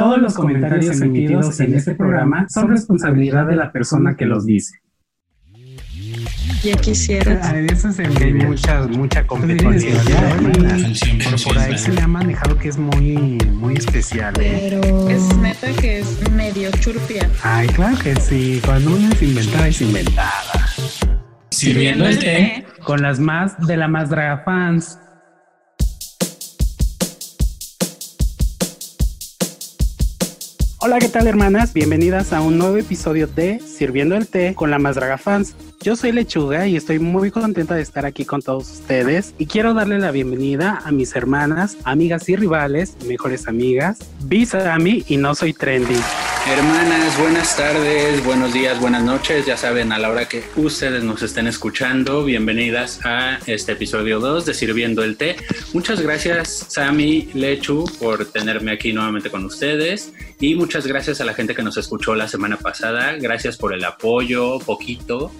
Todos los comentarios emitidos en este programa son responsabilidad de la persona que los dice. Ya quisiera. A veces en que hay mucha, mucha competencia. Por, por ahí se le ha manejado que es muy, muy especial. ¿eh? Pero es neta que es medio churpia. Ay, claro que sí. Cuando una es inventada, es inventada. Sirviendo el té Con las más de la más draga fans. Hola, ¿qué tal hermanas? Bienvenidas a un nuevo episodio de Sirviendo el té con la más draga fans. Yo soy Lechuga y estoy muy contenta de estar aquí con todos ustedes y quiero darle la bienvenida a mis hermanas, amigas y rivales, mejores amigas, mí y no soy trendy. Hermanas, buenas tardes, buenos días, buenas noches. Ya saben, a la hora que ustedes nos estén escuchando, bienvenidas a este episodio 2 de Sirviendo el Té. Muchas gracias, Sami Lechu, por tenerme aquí nuevamente con ustedes. Y muchas gracias a la gente que nos escuchó la semana pasada. Gracias por el apoyo, poquito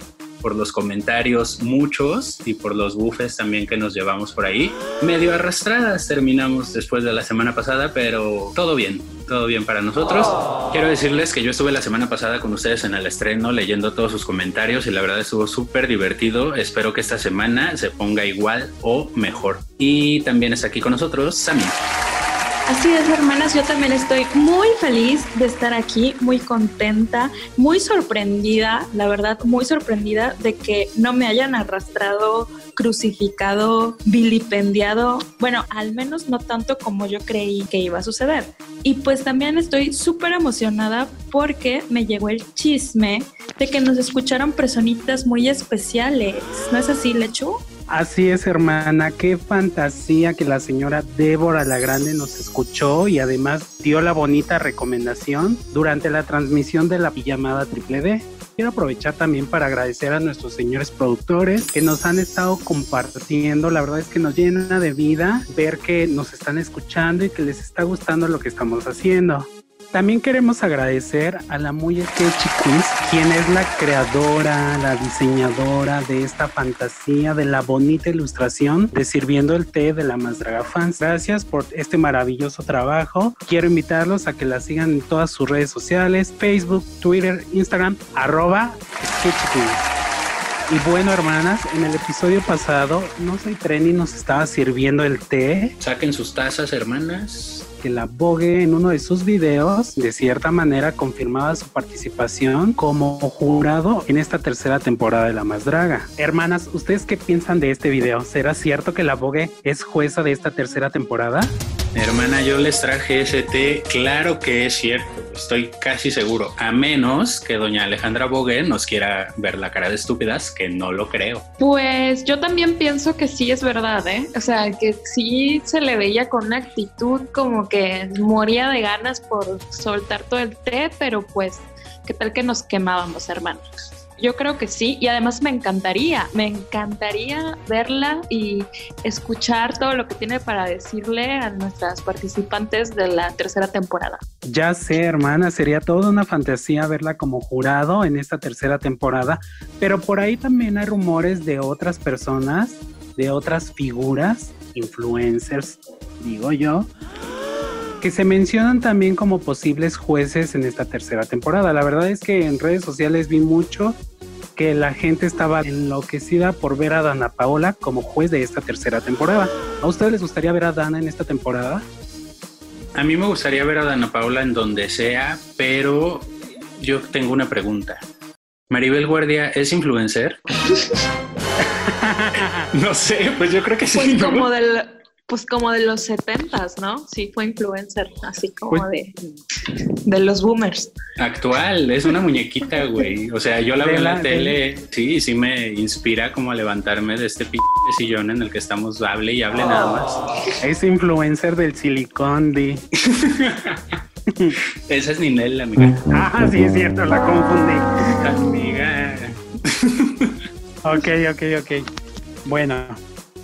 por los comentarios muchos y por los bufes también que nos llevamos por ahí. Medio arrastradas terminamos después de la semana pasada, pero todo bien, todo bien para nosotros. Quiero decirles que yo estuve la semana pasada con ustedes en el estreno leyendo todos sus comentarios y la verdad estuvo súper divertido. Espero que esta semana se ponga igual o mejor. Y también está aquí con nosotros Sammy. Así es, hermanas, yo también estoy muy feliz de estar aquí, muy contenta, muy sorprendida, la verdad, muy sorprendida de que no me hayan arrastrado, crucificado, vilipendiado, bueno, al menos no tanto como yo creí que iba a suceder. Y pues también estoy súper emocionada porque me llegó el chisme de que nos escucharon personitas muy especiales. ¿No es así, Lechu? Así es, hermana, qué fantasía que la señora Débora la Grande nos escuchó y además dio la bonita recomendación durante la transmisión de la pijamada Triple D. Quiero aprovechar también para agradecer a nuestros señores productores que nos han estado compartiendo. La verdad es que nos llena de vida ver que nos están escuchando y que les está gustando lo que estamos haciendo. También queremos agradecer a la muy Sketchy Quiz, quien es la creadora, la diseñadora de esta fantasía, de la bonita ilustración de Sirviendo el Té de la Más Draga Fans. Gracias por este maravilloso trabajo. Quiero invitarlos a que la sigan en todas sus redes sociales, Facebook, Twitter, Instagram, arroba Sketchy. Y bueno, hermanas, en el episodio pasado, no soy Trendy, nos estaba sirviendo el té. Saquen sus tazas, hermanas que la Vogue en uno de sus videos de cierta manera confirmaba su participación como jurado en esta tercera temporada de La Más Draga. Hermanas, ¿ustedes qué piensan de este video? ¿Será cierto que la Vogue es jueza de esta tercera temporada? Hermana, yo les traje ese té. Claro que es cierto, estoy casi seguro. A menos que doña Alejandra Bogue nos quiera ver la cara de estúpidas, que no lo creo. Pues yo también pienso que sí es verdad, ¿eh? O sea, que sí se le veía con una actitud como que moría de ganas por soltar todo el té, pero pues, ¿qué tal que nos quemábamos, hermanos? Yo creo que sí, y además me encantaría, me encantaría verla y escuchar todo lo que tiene para decirle a nuestras participantes de la tercera temporada. Ya sé, hermana, sería toda una fantasía verla como jurado en esta tercera temporada, pero por ahí también hay rumores de otras personas, de otras figuras, influencers, digo yo, que se mencionan también como posibles jueces en esta tercera temporada. La verdad es que en redes sociales vi mucho que la gente estaba enloquecida por ver a Dana Paola como juez de esta tercera temporada. ¿A ustedes les gustaría ver a Dana en esta temporada? A mí me gustaría ver a Dana Paola en donde sea, pero yo tengo una pregunta. ¿Maribel Guardia es influencer? no sé, pues yo creo que sí. Pues como del pues como de los setentas, ¿no? Sí, fue influencer, así como pues de, de los boomers. Actual, es una muñequita, güey. O sea, yo la veo en la tele, sí, sí me inspira como a levantarme de este p sillón en el que estamos, hable y hable nada más. Es influencer del silicón, di. Esa es Ninel, amiga. Ah, sí, es cierto, la confundí. Amiga. ok, ok, ok. Bueno,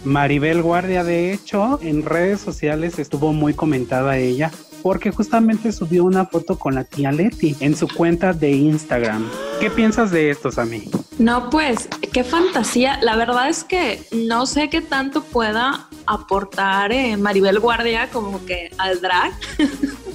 Maribel Guardia, de hecho, en redes sociales estuvo muy comentada ella porque justamente subió una foto con la tía Leti en su cuenta de Instagram. ¿Qué piensas de esto, Sammy? No, pues, qué fantasía. La verdad es que no sé qué tanto pueda aportar eh, Maribel Guardia como que al drag.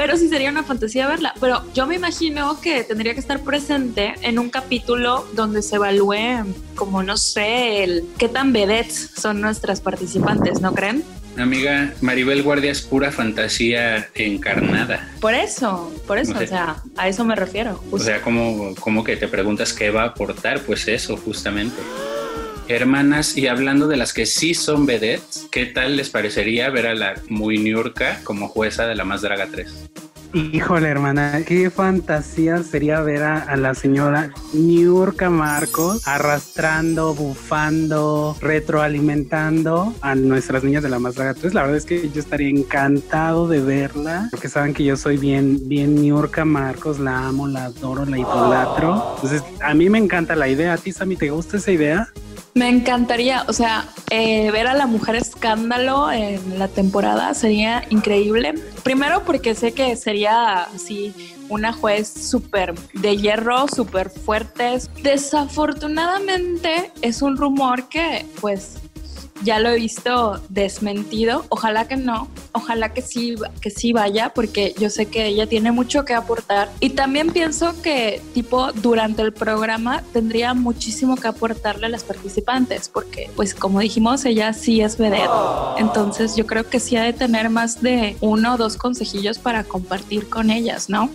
pero sí sería una fantasía verla. Pero yo me imagino que tendría que estar presente en un capítulo donde se evalúe, como no sé, el qué tan vedettes son nuestras participantes, ¿no creen? Amiga, Maribel Guardia es pura fantasía encarnada. Por eso, por eso, o sea, a eso me refiero. O sea, como, como que te preguntas qué va a aportar, pues eso, justamente. Hermanas, y hablando de las que sí son vedettes, ¿qué tal les parecería ver a la muy Niurka como jueza de la Más Draga 3? Híjole, hermana, qué fantasía sería ver a, la señora Niurka Marcos arrastrando, bufando, retroalimentando a nuestras niñas de la Más Draga 3. La verdad es que yo estaría encantado de verla, porque saben que yo soy bien, bien Niurka Marcos, la amo, la adoro, la idolatro. Entonces, a mí me encanta la idea. ¿A ti, Sammy, te gusta esa idea? Me encantaría, o sea, eh, ver a la mujer escándalo en la temporada sería increíble. Primero porque sé que sería así una juez súper de hierro, súper fuerte. Desafortunadamente es un rumor que pues ya lo he visto desmentido. Ojalá que no, ojalá que sí, que sí vaya, porque yo sé que ella tiene mucho que aportar. Y también pienso que, tipo, durante el programa tendría muchísimo que aportarle a las participantes, porque, pues, como dijimos, ella sí es vedette. Entonces, yo creo que sí ha de tener más de uno o dos consejillos para compartir con ellas, ¿no?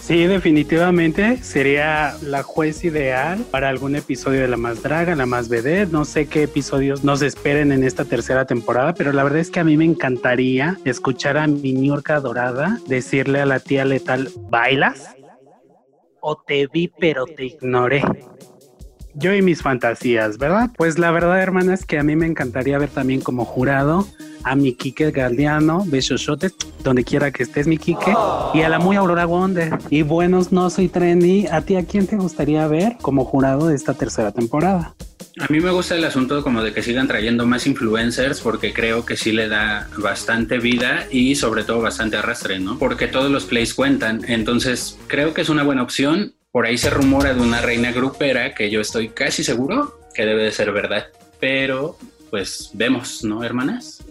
Sí, definitivamente sería la juez ideal para algún episodio de La Más Draga, La Más Vedette. No sé qué episodios nos esperen en esta tercera temporada, pero la verdad es que a mí me encantaría escuchar a mi Niurka Dorada decirle a la tía letal, ¿bailas? O te vi pero te ignoré. Yo y mis fantasías, ¿verdad? Pues la verdad, hermana, es que a mí me encantaría ver también como jurado a mi Kike Galdiano, besosotes, donde quiera que estés, mi Kike, y a la muy Aurora Wonder. Y buenos, no soy trendy. ¿A ti a quién te gustaría ver como jurado de esta tercera temporada? A mí me gusta el asunto como de que sigan trayendo más influencers porque creo que sí le da bastante vida y sobre todo bastante arrastre, ¿no? Porque todos los plays cuentan. Entonces creo que es una buena opción. Por ahí se rumora de una reina grupera que yo estoy casi seguro que debe de ser verdad. Pero pues vemos, ¿no, hermanas?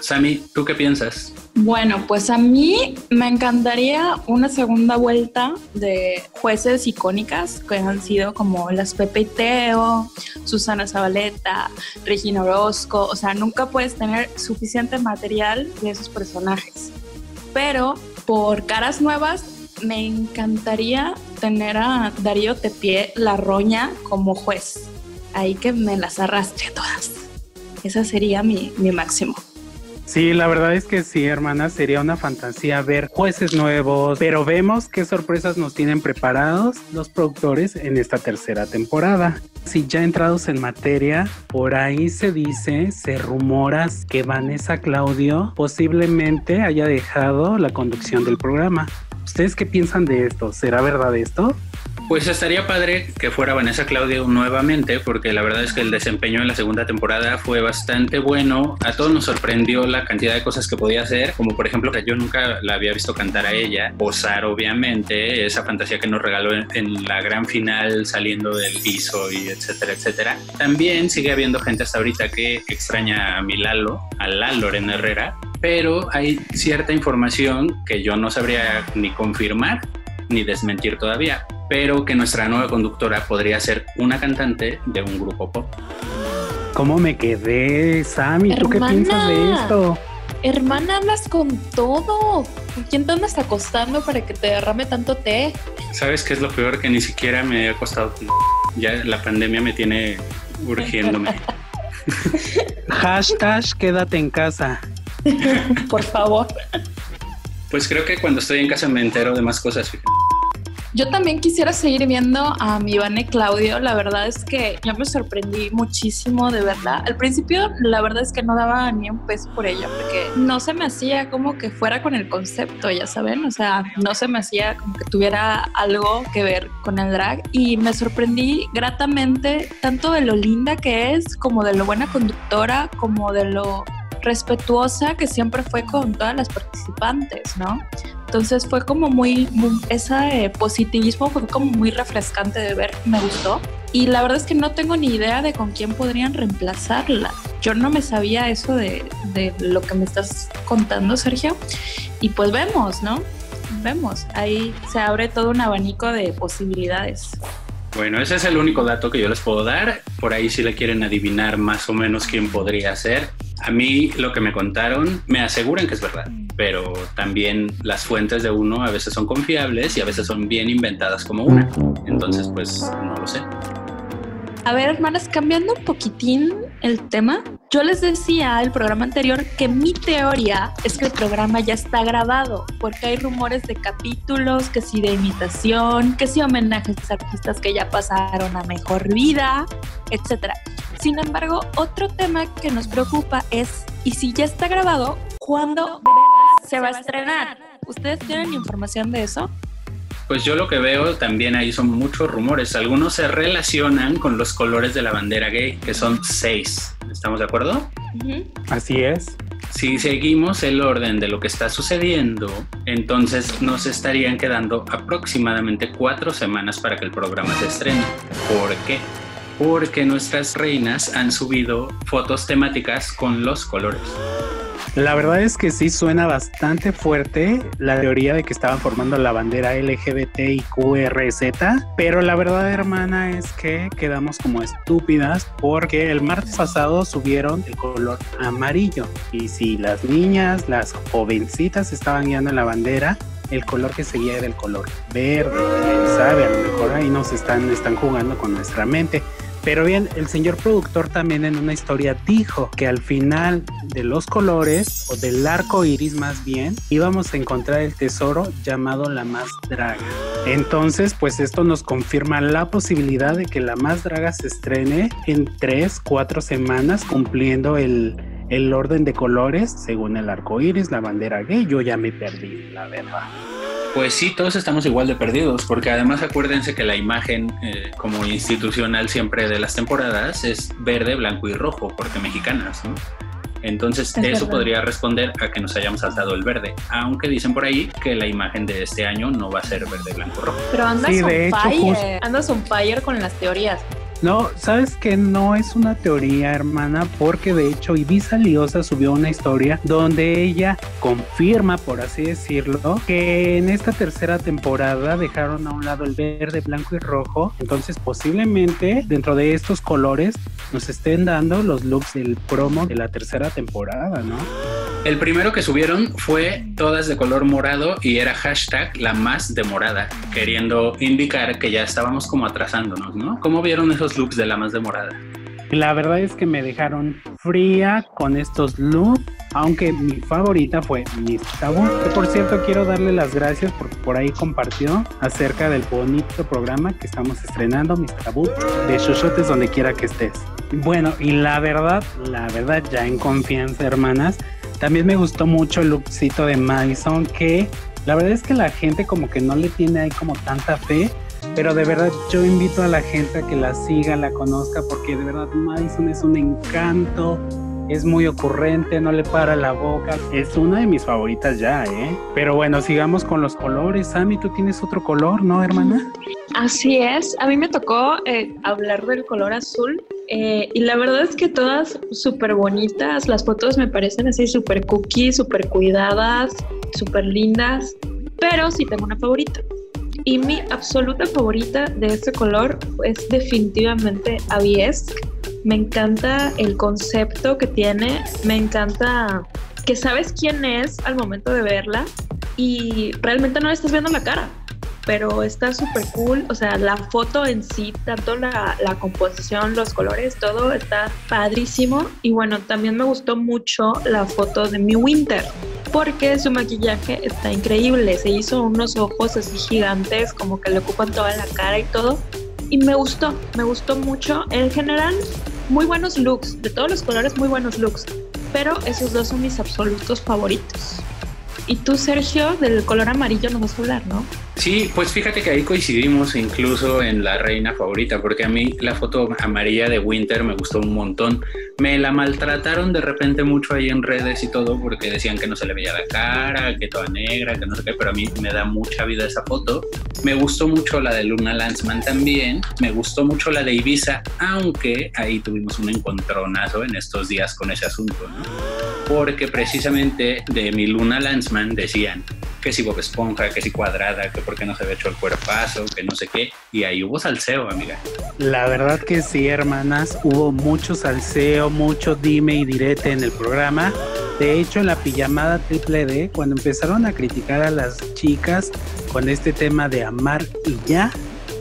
Sami, ¿tú qué piensas? Bueno, pues a mí me encantaría una segunda vuelta de jueces icónicas que han sido como las Pepe y Teo, Susana Zabaleta, Regina Orozco. O sea, nunca puedes tener suficiente material de esos personajes. Pero por caras nuevas, me encantaría tener a Darío Tepié La Roña como juez. Ahí que me las arrastre todas. Esa sería mi, mi máximo. Sí, la verdad es que sí, hermana, sería una fantasía ver jueces nuevos, pero vemos qué sorpresas nos tienen preparados los productores en esta tercera temporada. Si ya entrados en materia, por ahí se dice, se rumora que Vanessa Claudio posiblemente haya dejado la conducción del programa. ¿Ustedes qué piensan de esto? ¿Será verdad esto? Pues estaría padre que fuera Vanessa Claudio nuevamente, porque la verdad es que el desempeño en la segunda temporada fue bastante bueno. A todos nos sorprendió la cantidad de cosas que podía hacer, como por ejemplo que yo nunca la había visto cantar a ella, posar obviamente, esa fantasía que nos regaló en, la gran final saliendo del piso y etcétera, etcétera. También sigue habiendo gente hasta ahorita que extraña a mi Lalo, a la Lorena Herrera, pero hay cierta información que yo no sabría ni confirmar ni desmentir todavía, pero que nuestra nueva conductora podría ser una cantante de un grupo pop. ¿Cómo me quedé, Sammy? ¿Tú qué piensas de esto? Hermana, hablas con todo. quién te andas acostando para que te derrame tanto té? ¿Sabes qué es lo peor? Que ni siquiera me he acostado. Ya la pandemia me tiene urgiéndome. Hashtag quédate en casa. Por favor. Pues creo que cuando estoy en casa me entero de más cosas. Yo también quisiera seguir viendo a mi Ivane Claudio. La verdad es que yo me sorprendí muchísimo de verdad. Al principio, la verdad es que no daba ni un peso por ella, porque no se me hacía como que fuera con el concepto, ya saben. O sea, no se me hacía como que tuviera algo que ver con el drag. Y me sorprendí gratamente tanto de lo linda que es, como de lo buena conductora, como de lo respetuosa que siempre fue con todas las participantes, ¿no? Entonces fue como muy, ese positivismo fue como muy refrescante de ver, me gustó. Y la verdad es que no tengo ni idea de con quién podrían reemplazarla. Yo no me sabía eso de, de lo que me estás contando, Sergio. Y pues vemos, ¿no? vemos. Ahí se abre todo un abanico de posibilidades. Bueno, ese es el único dato que yo les puedo dar. Por ahí si le quieren adivinar más o menos quién podría ser. A mí lo que me contaron me aseguran que es verdad, pero también las fuentes de uno a veces son confiables y a veces son bien inventadas como una. Entonces, pues no lo sé. A ver, hermanas, cambiando un poquitín el tema, yo les decía el programa anterior que mi teoría es que el programa ya está grabado, porque hay rumores de capítulos, que si de imitación, que si homenajes a artistas que ya pasaron a mejor vida, etc. Sin embargo, otro tema que nos preocupa es, ¿y si ya está grabado, cuándo se va a estrenar? ¿Ustedes tienen información de eso? Pues yo lo que veo también ahí son muchos rumores. Algunos se relacionan con los colores de la bandera gay, que son seis. ¿Estamos de acuerdo? Así es. Si seguimos el orden de lo que está sucediendo, entonces nos estarían quedando aproximadamente cuatro semanas para que el programa se estrene. ¿Por qué? Porque nuestras reinas han subido fotos temáticas con los colores. La verdad es que sí suena bastante fuerte la teoría de que estaban formando la bandera LGBTIQRZ, pero la verdad, hermana, es que quedamos como estúpidas porque el martes pasado subieron el color amarillo. Y si las niñas, las jovencitas estaban guiando la bandera, el color que seguía era el color verde. ¿Quién sabe? A lo mejor ahí nos están, están jugando con nuestra mente. Pero bien, el señor productor también en una historia dijo que al final de los colores, o del arco iris más bien, íbamos a encontrar el tesoro llamado la más draga. Entonces, pues esto nos confirma la posibilidad de que la más draga se estrene en tres, cuatro semanas, cumpliendo el, el orden de colores según el arco iris, la bandera gay. Yo ya me perdí, la verdad. Pues sí, todos estamos igual de perdidos, porque además acuérdense que la imagen eh, como institucional siempre de las temporadas es verde, blanco y rojo, porque mexicanas, ¿no? Entonces eso podría responder a que nos hayamos saltado el verde, aunque dicen por ahí que la imagen de este año no va a ser verde, blanco, rojo. Pero andas sí, on fire, andas on fire con las teorías. No, sabes que no es una teoría, hermana, porque de hecho Ibiza Liosa subió una historia donde ella confirma, por así decirlo, que en esta tercera temporada dejaron a un lado el verde, blanco y rojo. Entonces, posiblemente dentro de estos colores nos estén dando los looks del promo de la tercera temporada, ¿no? El primero que subieron fue todas de color morado y era hashtag la más demorada, queriendo indicar que ya estábamos como atrasándonos, ¿no? ¿Cómo vieron esos looks de la más demorada? La verdad es que me dejaron fría con estos looks, aunque mi favorita fue Miss Tabú, que por cierto quiero darle las gracias porque por ahí compartió acerca del bonito programa que estamos estrenando, Miss Tabú, de Shoshotes donde quiera que estés. Bueno, y la verdad, la verdad, ya en confianza, hermanas, también me gustó mucho el lookcito de Madison, que la verdad es que la gente como que no le tiene ahí como tanta fe, pero de verdad yo invito a la gente a que la siga, la conozca, porque de verdad Madison es un encanto, es muy ocurrente, no le para la boca, es una de mis favoritas ya, ¿eh? Pero bueno, sigamos con los colores. Sammy, tú tienes otro color, ¿no, hermana? Así es, a mí me tocó eh, hablar del color azul eh, y la verdad es que todas súper bonitas, las fotos me parecen así súper cookie, súper cuidadas, súper lindas, pero sí tengo una favorita. Y mi absoluta favorita de este color es definitivamente Aviesk. Me encanta el concepto que tiene, me encanta que sabes quién es al momento de verla y realmente no le estás viendo la cara pero está súper cool. O sea, la foto en sí, tanto la, la, composición, los colores, todo está padrísimo. Y bueno, también me gustó mucho la foto de mi Winter, porque su maquillaje está increíble. Se hizo unos ojos así gigantes, como que le ocupan toda la cara y todo. Y me gustó, me gustó mucho. En general, muy buenos looks, de todos los colores, muy buenos looks. Pero esos dos son mis absolutos favoritos. Y tú, Sergio, del color amarillo nos vas a hablar, ¿no? Sí, pues fíjate que ahí coincidimos incluso en la reina favorita, porque a mí la foto amarilla de Winter me gustó un montón. Me la maltrataron de repente mucho ahí en redes y todo, porque decían que no se le veía la cara, que toda negra, que no sé qué, pero a mí me da mucha vida esa foto. Me gustó mucho la de Luna Lanzman también, me gustó mucho la de Ibiza, aunque ahí tuvimos un encontronazo en estos días con ese asunto, ¿no? Porque precisamente de mi Luna Lanzman decían que si Bob Esponja, que si Cuadrada, que por qué no se había hecho el cuerpazo, que no sé qué. Y ahí hubo salseo, amiga. La verdad que sí, hermanas, hubo mucho salseo, mucho dime y direte en el programa. De hecho, en la pijamada triple D, cuando empezaron a criticar a las chicas con este tema de amar y ya,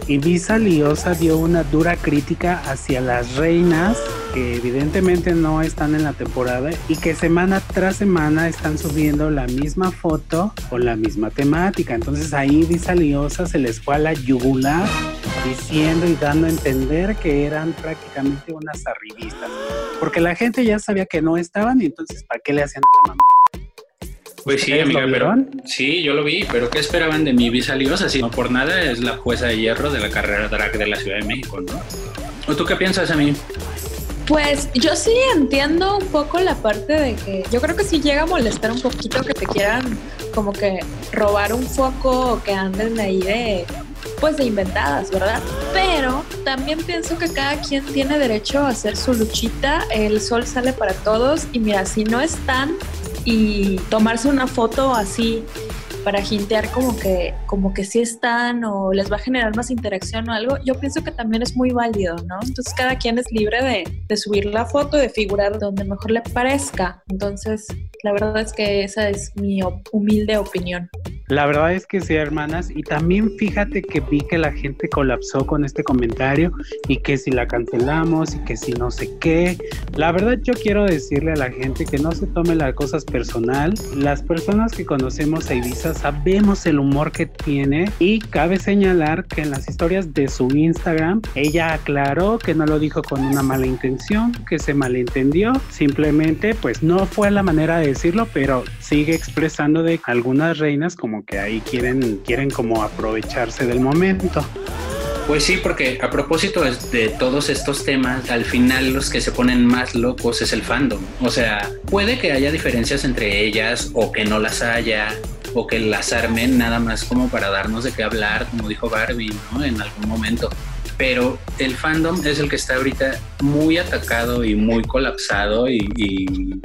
Ibiza Liosa dio una dura crítica hacia las reinas que evidentemente no están en la temporada y que semana tras semana están subiendo la misma foto con la misma temática. Entonces ahí Ibiza Liosa se les fue a la yugular diciendo y dando a entender que eran prácticamente unas arribistas. Porque la gente ya sabía que no estaban y entonces ¿para qué le hacían a la mamá? Pues sí, amiga, pero sí, yo lo vi, pero ¿qué esperaban de mi visa liosa? Si no por nada es la jueza de hierro de la carrera drag de la Ciudad de México, ¿no? ¿O tú qué piensas a mí? Pues yo sí entiendo un poco la parte de que yo creo que sí llega a molestar un poquito que te quieran como que robar un foco o que anden ahí de pues de inventadas, ¿verdad? Pero también pienso que cada quien tiene derecho a hacer su luchita, el sol sale para todos y mira, si no están y tomarse una foto así para jintear como que, como que sí están o les va a generar más interacción o algo, yo pienso que también es muy válido, ¿no? Entonces cada quien es libre de, de subir la foto, de figurar donde mejor le parezca. Entonces, la verdad es que esa es mi humilde opinión. La verdad es que sí, hermanas. Y también fíjate que vi que la gente colapsó con este comentario y que si la cancelamos y que si no sé qué. La verdad yo quiero decirle a la gente que no se tome las cosas personal. Las personas que conocemos a Ibiza sabemos el humor que tiene y cabe señalar que en las historias de su Instagram ella aclaró que no lo dijo con una mala intención, que se malentendió. Simplemente pues no fue la manera de decirlo, pero sigue expresando de algunas reinas como que ahí quieren, quieren como aprovecharse del momento. Pues sí, porque a propósito de todos estos temas, al final los que se ponen más locos es el fandom. O sea, puede que haya diferencias entre ellas o que no las haya o que las armen nada más como para darnos de qué hablar, como dijo Barbie, ¿no? En algún momento pero el fandom es el que está ahorita muy atacado y muy colapsado y,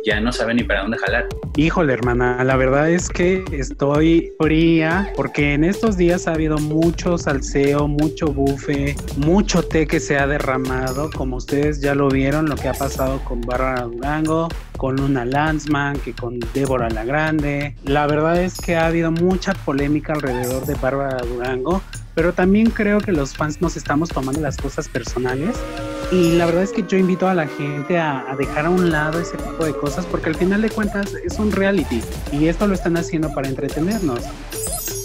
ya no sabe ni para dónde jalar. Híjole, hermana, la verdad es que estoy fría porque en estos días ha habido mucho salseo, mucho bufe, mucho té que se ha derramado, como ustedes ya lo vieron, lo que ha pasado con Bárbara Durango, con una Landsman, que con Débora la Grande. La verdad es que ha habido mucha polémica alrededor de Bárbara Durango pero también creo que los fans nos estamos tomando las cosas personales y la verdad es que yo invito a la gente a, dejar a un lado ese tipo de cosas porque al final de cuentas es un reality y esto lo están haciendo para entretenernos.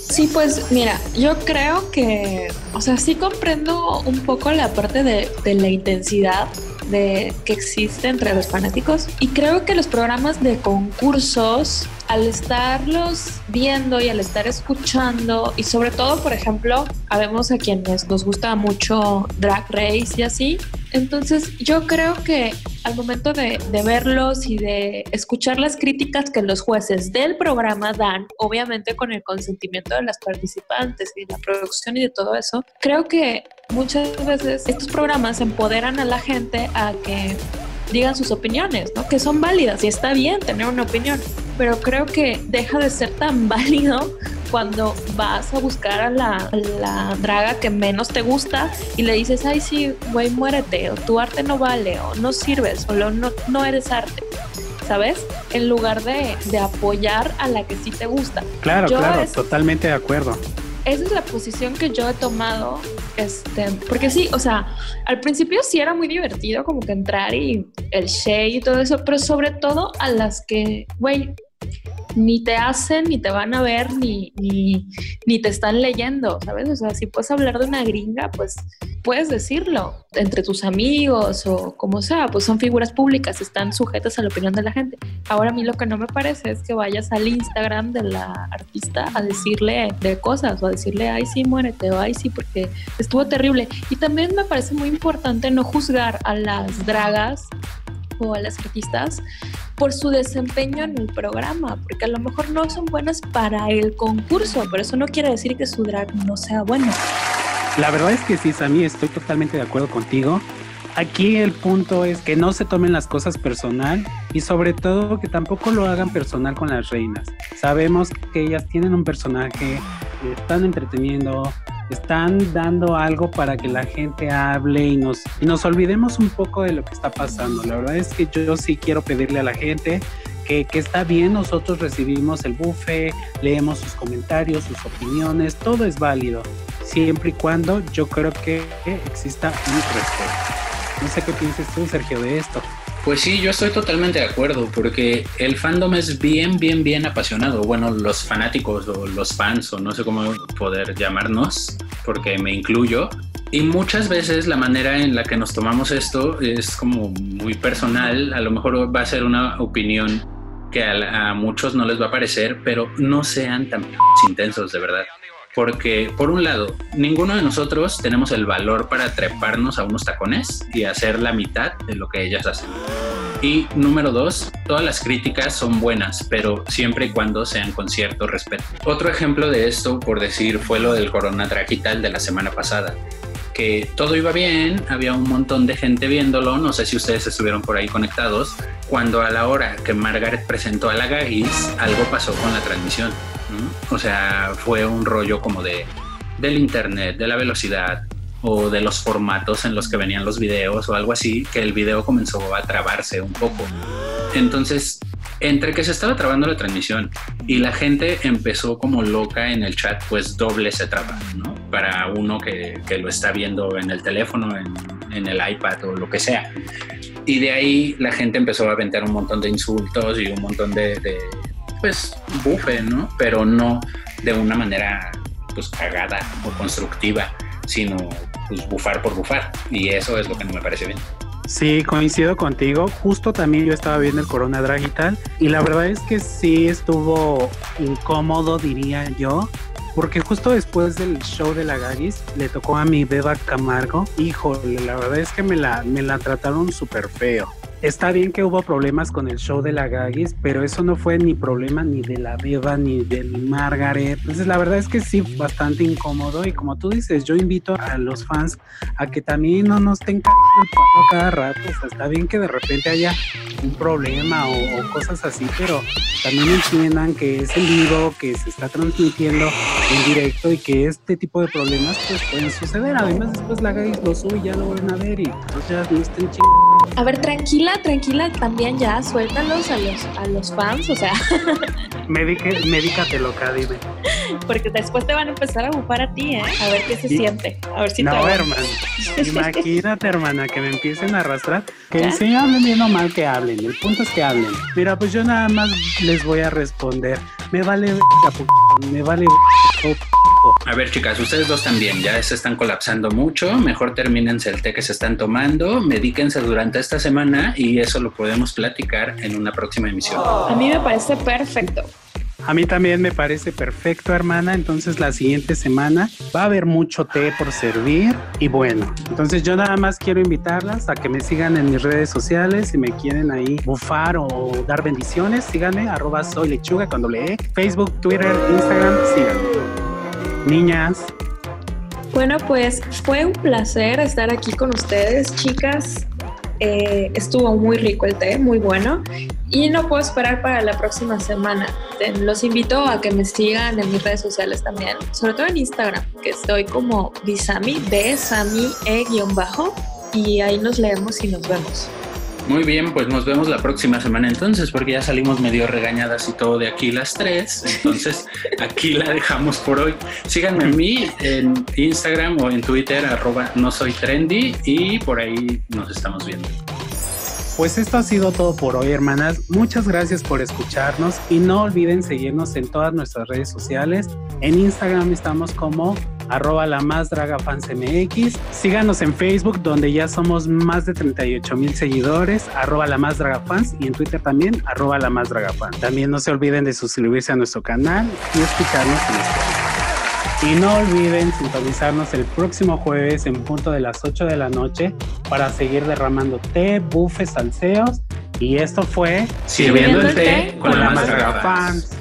Sí, pues mira, yo creo que, o sea, sí comprendo un poco la parte de, de la intensidad de que existe entre los fanáticos y creo que los programas de concursos al estarlos viendo y al estar escuchando y sobre todo por ejemplo habemos a quienes nos gusta mucho Drag Race y así entonces yo creo que al momento de, verlos y de escuchar las críticas que los jueces del programa dan, obviamente con el consentimiento de las participantes y la producción y de todo eso, creo que muchas veces estos programas empoderan a la gente a que digan sus opiniones, ¿no? Que son válidas y está bien tener una opinión, pero creo que deja de ser tan válido cuando vas a buscar a la, la draga que menos te gusta y le dices, ay, sí, güey, muérete, o tu arte no vale, o no sirves, o no, no eres arte. ¿Sabes? En lugar de, de apoyar a la que sí te gusta. Claro, claro, totalmente de acuerdo esa es la posición que yo he tomado, este, porque sí, o sea, al principio sí era muy divertido como que entrar y el shade y todo eso, pero sobre todo a las que, güey, ni te hacen, ni te van a ver, ni, ni, te están leyendo, ¿sabes? O sea, si puedes hablar de una gringa, pues puedes decirlo entre tus amigos o como sea, pues son figuras públicas, están sujetas a la opinión de la gente. Ahora a mí lo que no me parece es que vayas al Instagram de la artista a decirle de cosas o a decirle, ay sí, muérete o ay sí, porque estuvo terrible. Y también me parece muy importante no juzgar a las dragas o a las artistas por su desempeño en el programa, porque a lo mejor no son buenas para el concurso, pero eso no quiere decir que su drag no sea bueno. La verdad es que sí, Sammy, estoy totalmente de acuerdo contigo. Aquí el punto es que no se tomen las cosas personal y sobre todo que tampoco lo hagan personal con las reinas. Sabemos que ellas tienen un personaje, están entreteniendo, están dando algo para que la gente hable y nos, y nos olvidemos un poco de lo que está pasando. La verdad es que yo sí quiero pedirle a la gente que, que, está bien, nosotros recibimos el buffet, leemos sus comentarios, sus opiniones, todo es válido, siempre y cuando yo creo que exista un respeto. No sé qué piensas tú, Sergio, de esto. Pues sí, yo estoy totalmente de acuerdo, porque el fandom es bien, bien, bien apasionado. Bueno, los fanáticos o los fans, o no sé cómo poder llamarnos, porque me incluyo. Y muchas veces la manera en la que nos tomamos esto es como muy personal. A lo mejor va a ser una opinión que a, a muchos no les va a parecer, pero no sean tan intensos, de verdad porque por un lado, ninguno de nosotros tenemos el valor para treparnos a unos tacones y hacer la mitad de lo que ellas hacen. Y número dos, todas las críticas son buenas, pero siempre y cuando sean con cierto respeto. Otro ejemplo de esto, por decir, fue lo del corona de la semana pasada que todo iba bien, había un montón de gente viéndolo, no sé si ustedes estuvieron por ahí conectados, cuando a la hora que Margaret presentó a la Gagis, algo pasó con la transmisión. O sea, fue un rollo como de del internet, de la velocidad o de los formatos en los que venían los videos o algo así, que el video comenzó a trabarse un poco. Entonces, entre que se estaba trabando la transmisión y la gente empezó como loca en el chat, pues doble se traba, ¿no? Para uno que, que lo está viendo en el teléfono, en, el iPad o lo que sea. Y de ahí la gente empezó a aventar un montón de insultos y un montón de, de pues, bufe, ¿no? Pero no de una manera, pues, cagada o constructiva, sino, pues, bufar por bufar. Y eso es lo que no me parece bien. Sí, coincido contigo. Justo también yo estaba viendo el Corona Drag y tal. Y la verdad es que sí estuvo incómodo, diría yo. Porque justo después del show de la Garis le tocó a mi Beba Camargo. Híjole, la verdad es que me la, me la trataron súper feo está bien que hubo problemas con el show de la Gagis, pero eso no fue ni problema ni de la Beba ni de Margaret. Entonces la verdad es que sí, bastante incómodo y como tú dices, yo invito a los fans a que también no nos estén el palo cada rato. O sea, está bien que de repente haya un problema o, o, cosas así, pero también entiendan que es en vivo, que se está transmitiendo en directo y que este tipo de problemas pues pueden suceder. Además después la Gagis lo sube y ya lo van a ver y pues ya no estén chingando. A ver, tranquila, tranquila, también ya suéltalos a los, a los fans, o sea. Medique, médicate loca, dime. Porque después te van a empezar a bufar a ti, ¿eh? A ver qué se y... siente. A ver si no, te hermano. Imagínate, hermana, que me empiecen a arrastrar. Que si hablen bien o mal que hablen. El punto es que hablen. Mira, pues yo nada más les voy a responder. Me vale me vale a ver, chicas, ustedes dos también ya se están colapsando mucho. Mejor termínense el té que se están tomando, medíquense durante esta semana y eso lo podemos platicar en una próxima emisión. A mí me parece perfecto. A mí también me parece perfecto, hermana. Entonces la siguiente semana va a haber mucho té por servir. Y bueno, entonces yo nada más quiero invitarlas a que me sigan en mis redes sociales. Si me quieren ahí bufar o dar bendiciones, síganme, arroba soy lechuga con doble E. Facebook, Twitter, Instagram, síganme. Niñas. Bueno, pues fue un placer estar aquí con ustedes, chicas. Eh, estuvo muy rico el té, muy bueno. Y no puedo esperar para la próxima semana. Los invito a que me sigan en mis redes sociales también, sobre todo en Instagram, que estoy como Disami, de Sami E-bajo. Y ahí nos leemos y nos vemos. Muy bien, pues nos vemos la próxima semana entonces, porque ya salimos medio regañadas y todo de aquí las tres. Entonces, aquí la dejamos por hoy. Síganme a mí en Instagram o en Twitter, arroba no soy trendy, y por ahí nos estamos viendo. Pues esto ha sido todo por hoy, hermanas. Muchas gracias por escucharnos y no olviden seguirnos en todas nuestras redes sociales. En Instagram estamos como arroba la más draga fans MX. Síganos en Facebook, donde ya somos más de 38 mil seguidores, arroba la más draga fans, y en Twitter también, arroba la más draga fans. También no se olviden de suscribirse a nuestro canal y escucharnos en este. Y no olviden sintonizarnos el próximo jueves en punto de las 8 de la noche para seguir derramando té, bufes, salseos. Y esto fue Sirviendo el té con la más fans.